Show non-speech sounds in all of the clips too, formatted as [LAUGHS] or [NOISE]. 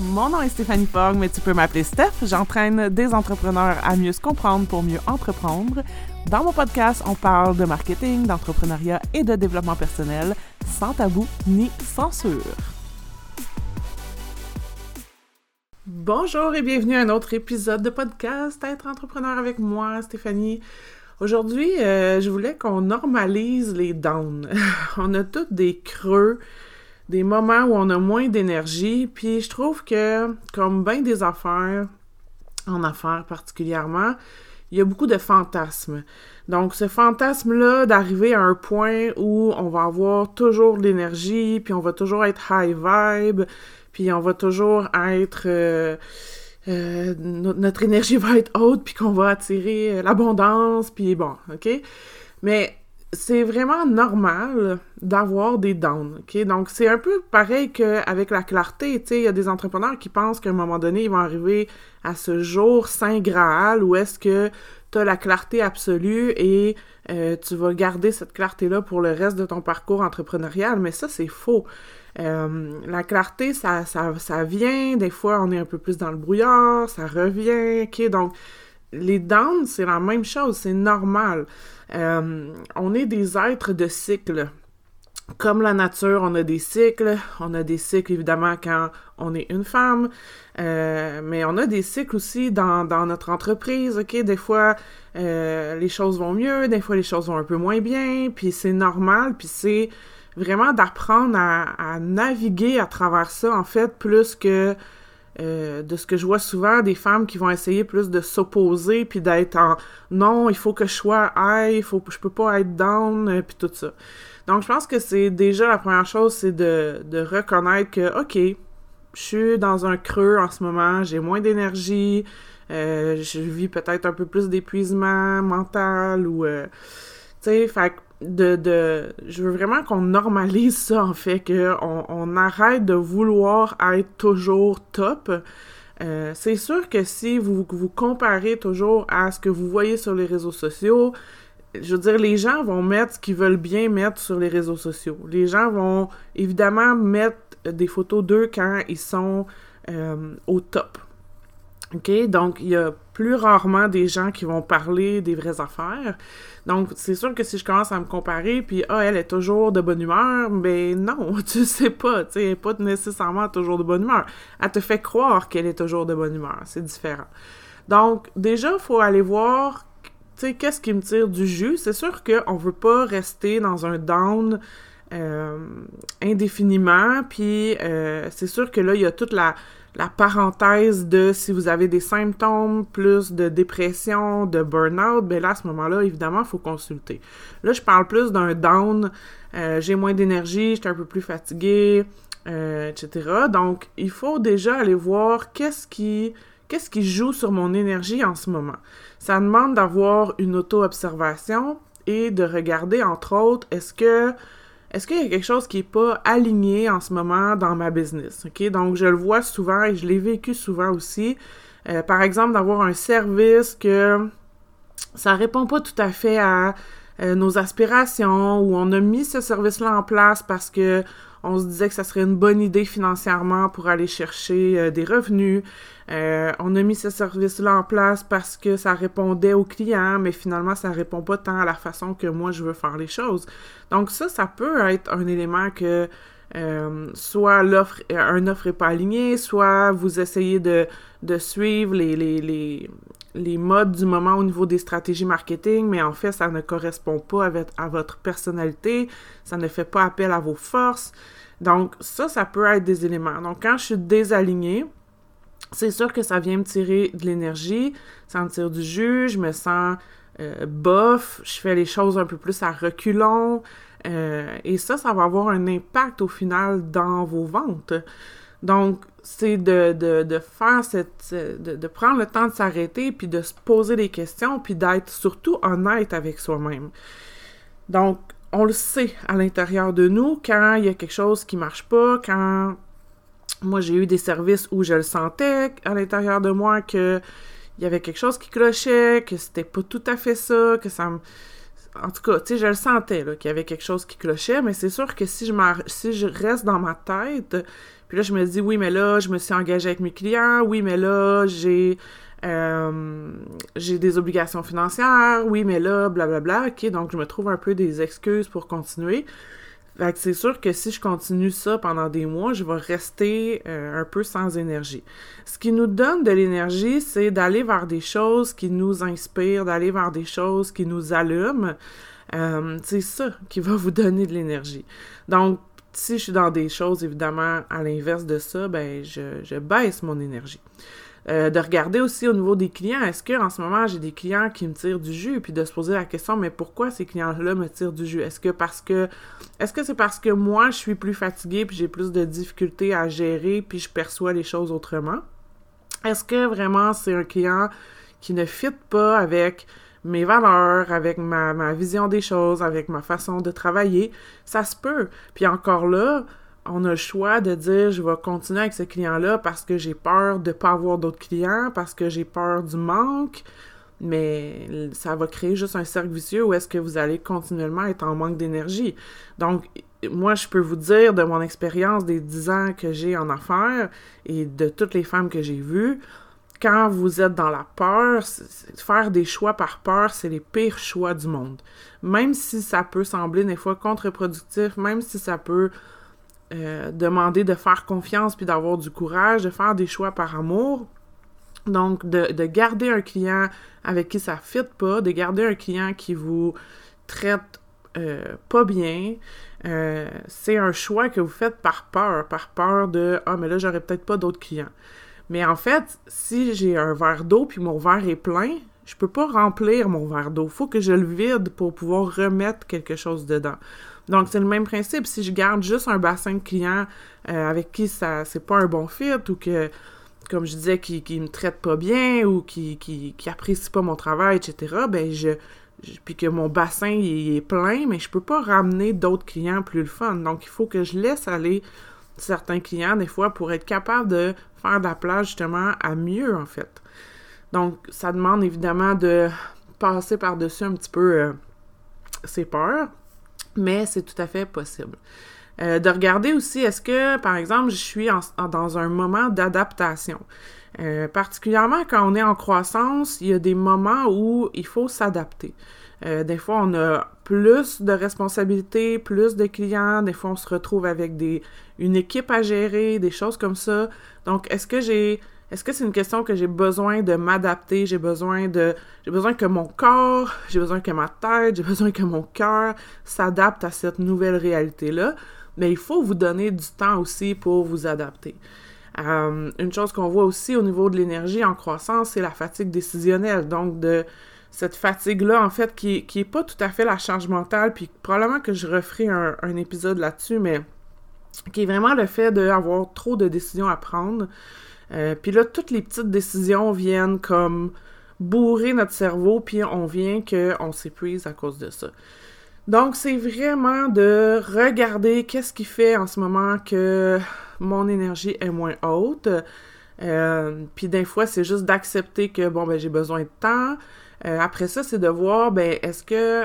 Mon nom est Stéphanie Fogg, mais tu peux m'appeler Steph. J'entraîne des entrepreneurs à mieux se comprendre pour mieux entreprendre. Dans mon podcast, on parle de marketing, d'entrepreneuriat et de développement personnel, sans tabou ni censure. Bonjour et bienvenue à un autre épisode de podcast Être entrepreneur avec moi, Stéphanie. Aujourd'hui, euh, je voulais qu'on normalise les downs. [LAUGHS] on a tous des creux, des moments où on a moins d'énergie, puis je trouve que, comme bien des affaires, en affaires particulièrement, il y a beaucoup de fantasmes. Donc, ce fantasme-là d'arriver à un point où on va avoir toujours de l'énergie, puis on va toujours être high vibe, puis on va toujours être... Euh, euh, notre énergie va être haute, puis qu'on va attirer l'abondance, puis bon, OK? Mais c'est vraiment normal d'avoir des downs, OK? Donc, c'est un peu pareil qu'avec la clarté, tu il y a des entrepreneurs qui pensent qu'à un moment donné, ils vont arriver à ce jour saint Graal où est-ce que tu as la clarté absolue et euh, tu vas garder cette clarté-là pour le reste de ton parcours entrepreneurial, mais ça, c'est faux. Euh, la clarté, ça, ça, ça vient, des fois, on est un peu plus dans le brouillard, ça revient, OK? Donc, les downs, c'est la même chose, c'est normal. Euh, on est des êtres de cycle. Comme la nature, on a des cycles. On a des cycles, évidemment, quand on est une femme. Euh, mais on a des cycles aussi dans, notre entreprise, OK? Des fois, euh, les choses vont mieux, des fois, les choses vont un peu moins bien, puis c'est normal, puis c'est vraiment d'apprendre à, naviguer à travers ça, en fait, plus que euh, de ce que je vois souvent, des femmes qui vont essayer plus de s'opposer puis d'être en non, il faut que je sois high, faut, je peux pas être down, euh, puis tout ça. Donc, je pense que c'est déjà la première chose, c'est de, de reconnaître que, OK, je suis dans un creux en ce moment, j'ai moins d'énergie, euh, je vis peut-être un peu plus d'épuisement mental ou, tu sais, fait de, de je veux vraiment qu'on normalise ça en fait que on, arrête de vouloir être toujours top. Euh, c'est sûr que si vous vous comparez toujours à ce que vous voyez sur les réseaux sociaux je veux dire les gens vont mettre ce qu'ils veulent bien mettre sur les réseaux sociaux. Les gens vont évidemment mettre des photos d'eux quand ils sont euh, au top OK? Donc, il y a plus rarement des gens qui vont parler des vraies affaires. Donc, c'est sûr que si je commence à me comparer, puis ah, elle est toujours de bonne humeur, ben non, [LAUGHS] tu sais pas, tu sais, elle est pas nécessairement toujours de bonne humeur. Elle te fait croire qu'elle est toujours de bonne humeur, c'est différent. Donc, déjà, il faut aller voir, tu sais, qu'est-ce qui me tire du jus. C'est sûr qu'on veut pas rester dans un down euh, indéfiniment, puis euh, c'est sûr que là, il y a toute la la parenthèse de si vous avez des symptômes plus de dépression, de burn-out, ben là, à ce moment-là, évidemment, il faut consulter. Là, je parle plus d'un down, euh, j'ai moins d'énergie, j'étais un peu plus fatiguée, euh, etc. Donc, il faut déjà aller voir qu'est-ce qui, qu'est-ce qui joue sur mon énergie en ce moment. Ça demande d'avoir une auto-observation et de regarder, entre autres, est-ce que est-ce qu'il y a quelque chose qui n'est pas aligné en ce moment dans ma business? OK? Donc, je le vois souvent et je l'ai vécu souvent aussi. Euh, par exemple, d'avoir un service que ça répond pas tout à fait à euh, nos aspirations ou on a mis ce service-là en place parce que on se disait que ça serait une bonne idée financièrement pour aller chercher euh, des revenus. Euh, on a mis ce service-là en place parce que ça répondait aux clients, mais finalement, ça répond pas tant à la façon que moi je veux faire les choses. Donc ça, ça peut être un élément que euh, soit l'offre, un offre est pas aligné, soit vous essayez de, de suivre les, les, les, modes du moment au niveau des stratégies marketing, mais en fait, ça ne correspond pas avec, à votre personnalité, ça ne fait pas appel à vos forces. Donc, ça, ça peut être des éléments. Donc, quand je suis désalignée, c'est sûr que ça vient me tirer de l'énergie, ça me tire du jus, je me sens euh, bof, je fais les choses un peu plus à reculons, euh, et ça, ça va avoir un impact au final dans vos ventes. Donc, c'est de, faire cette. De, prendre le temps de s'arrêter, puis de se poser des questions, puis d'être surtout honnête avec soi-même. Donc, on le sait à l'intérieur de nous quand il y a quelque chose qui marche pas, quand moi j'ai eu des services où je le sentais à l'intérieur de moi que il y avait quelque chose qui clochait, que c'était pas tout à fait ça, que ça me en tout cas, tu sais, je le sentais, là, qu'il y avait quelque chose qui clochait, mais c'est sûr que si je, si je reste dans ma tête, puis là, je me dis, oui, mais là, je me suis engagée avec mes clients, oui, mais là, j'ai... Euh, j'ai des obligations financières, oui, mais là, blablabla, ok, donc je me trouve un peu des excuses pour continuer. Fait que c'est sûr que si je continue ça pendant des mois, je vais rester euh, un peu sans énergie. Ce qui nous donne de l'énergie, c'est d'aller vers des choses qui nous inspirent, d'aller vers des choses qui nous allument. Euh, c'est ça qui va vous donner de l'énergie. Donc, si je suis dans des choses, évidemment, à l'inverse de ça, ben, je, je baisse mon énergie. Euh, de regarder aussi au niveau des clients, est-ce que en ce moment j'ai des clients qui me tirent du jus, puis de se poser la question, mais pourquoi ces clients-là me tirent du jus? Est-ce que parce que est-ce que c'est parce que moi je suis plus fatiguée puis j'ai plus de difficultés à gérer puis je perçois les choses autrement? Est-ce que vraiment c'est un client qui ne fit pas avec mes valeurs, avec ma, ma vision des choses, avec ma façon de travailler? Ça se peut. Puis encore là, on a le choix de dire je vais continuer avec ce client-là parce que j'ai peur de ne pas avoir d'autres clients, parce que j'ai peur du manque, mais ça va créer juste un cercle vicieux où est-ce que vous allez continuellement être en manque d'énergie. Donc, moi, je peux vous dire de mon expérience des 10 ans que j'ai en affaires et de toutes les femmes que j'ai vues, quand vous êtes dans la peur, faire des choix par peur, c'est les pires choix du monde. Même si ça peut sembler des fois contre-productif, même si ça peut euh, demander de faire confiance puis d'avoir du courage, de faire des choix par amour. Donc, de, garder un client avec qui ça ne fit pas, de garder un client qui vous traite euh, pas bien, euh, c'est un choix que vous faites par peur, par peur de Ah, mais là, j'aurais peut-être pas d'autres clients. Mais en fait, si j'ai un verre d'eau puis mon verre est plein, je peux pas remplir mon verre d'eau. Il faut que je le vide pour pouvoir remettre quelque chose dedans. Donc, c'est le même principe. Si je garde juste un bassin de clients euh, avec qui ça c'est pas un bon fit ou que, comme je disais, qui, qui me traite pas bien ou qui, qui, qui apprécie pas mon travail, etc., ben je, puis que mon bassin il, est plein, mais je peux pas ramener d'autres clients plus le fun. Donc, il faut que je laisse aller certains clients des fois pour être capable de faire de la place justement à mieux en fait. Donc, ça demande évidemment de passer par-dessus un petit peu euh, ses peurs, mais c'est tout à fait possible. Euh, de regarder aussi, est-ce que, par exemple, je suis dans un moment d'adaptation? Euh, particulièrement quand on est en croissance, il y a des moments où il faut s'adapter. Euh, des fois, on a plus de responsabilités, plus de clients. Des fois, on se retrouve avec des, une équipe à gérer, des choses comme ça. Donc, est-ce que j'ai est-ce que c'est une question que j'ai besoin de m'adapter, j'ai besoin de j'ai besoin que mon corps, j'ai besoin que ma tête, j'ai besoin que mon cœur s'adapte à cette nouvelle réalité-là, mais il faut vous donner du temps aussi pour vous adapter. Euh, une chose qu'on voit aussi au niveau de l'énergie en croissance, c'est la fatigue décisionnelle. Donc, de cette fatigue-là, en fait, qui, qui est pas tout à fait la charge mentale, puis probablement que je referai un épisode là-dessus, mais qui est vraiment le fait d'avoir trop de décisions à prendre, euh, puis là, toutes les petites décisions viennent comme bourrer notre cerveau, puis on vient qu'on s'épuise à cause de ça. Donc, c'est vraiment de regarder qu'est-ce qui fait en ce moment que mon énergie est moins haute. Euh, puis des fois, c'est juste d'accepter que, bon, ben j'ai besoin de temps. Euh, après ça, c'est de voir, ben, est-ce que,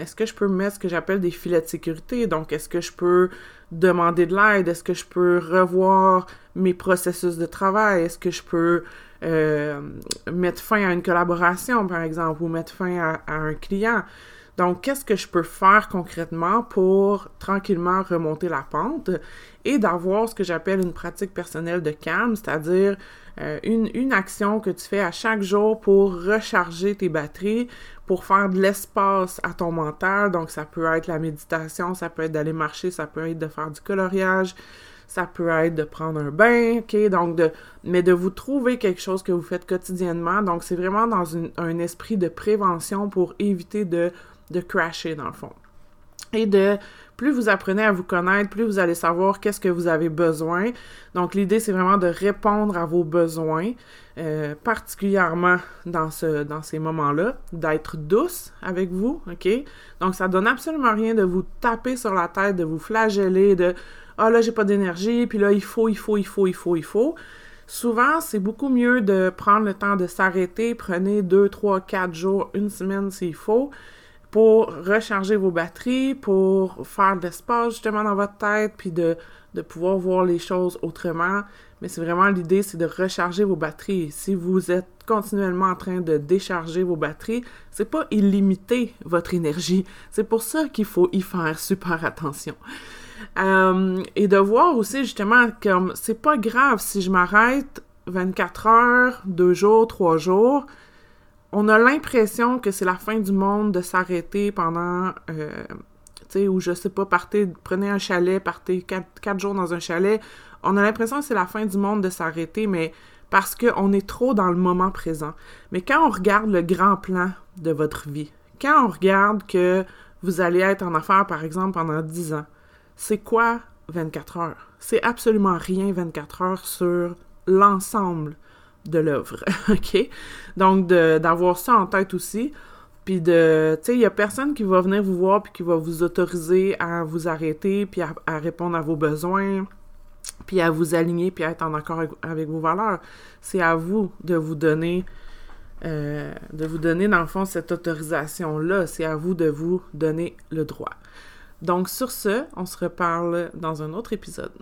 est-ce que je peux mettre ce que j'appelle des filets de sécurité? Donc, est-ce que je peux demander de l'aide? Est-ce que je peux revoir mes processus de travail? Est-ce que je peux euh, mettre fin à une collaboration, par exemple, ou mettre fin à, un client? Donc, qu'est-ce que je peux faire concrètement pour tranquillement remonter la pente et d'avoir ce que j'appelle une pratique personnelle de calme, c'est-à-dire euh, une, action que tu fais à chaque jour pour recharger tes batteries, pour faire de l'espace à ton mental. Donc, ça peut être la méditation, ça peut être d'aller marcher, ça peut être de faire du coloriage, ça peut être de prendre un bain, ok? Donc, de, mais de vous trouver quelque chose que vous faites quotidiennement. Donc, c'est vraiment dans un esprit de prévention pour éviter de, de crasher, dans le fond. Et de plus vous apprenez à vous connaître, plus vous allez savoir qu'est-ce que vous avez besoin. Donc, l'idée, c'est vraiment de répondre à vos besoins, euh, particulièrement dans, ce, dans ces moments-là, d'être douce avec vous, OK? Donc, ça donne absolument rien de vous taper sur la tête, de vous flageller, de ah là, j'ai pas d'énergie, puis là, il faut, il faut, il faut, il faut, il faut. Souvent, c'est beaucoup mieux de prendre le temps de s'arrêter. Prenez deux, trois, quatre jours, une semaine s'il faut, pour recharger vos batteries, pour faire de l'espace justement dans votre tête, puis de, de pouvoir voir les choses autrement. Mais c'est vraiment l'idée, c'est de recharger vos batteries. Si vous êtes continuellement en train de décharger vos batteries, c'est pas illimité votre énergie. C'est pour ça qu'il faut y faire super attention. Euh, et de voir aussi justement comme c'est pas grave si je m'arrête 24 heures, 2 jours, 3 jours. On a l'impression que c'est la fin du monde de s'arrêter pendant, euh, tu sais, ou je sais pas, partez, prenez un chalet, partez 4, jours dans un chalet. On a l'impression que c'est la fin du monde de s'arrêter, mais parce qu'on est trop dans le moment présent. Mais quand on regarde le grand plan de votre vie, quand on regarde que vous allez être en affaires, par exemple, pendant 10 ans, c'est quoi 24 heures? C'est absolument rien 24 heures sur l'ensemble de l'œuvre, [LAUGHS] OK? Donc, d'avoir ça en tête aussi. Puis de, tu sais, il y a personne qui va venir vous voir puis qui va vous autoriser à vous arrêter puis à, répondre à vos besoins puis à vous aligner puis à être en accord avec, vos valeurs. C'est à vous de vous donner, euh, de vous donner dans le fond cette autorisation-là. C'est à vous de vous donner le droit. Donc sur ce, on se reparle dans un autre épisode.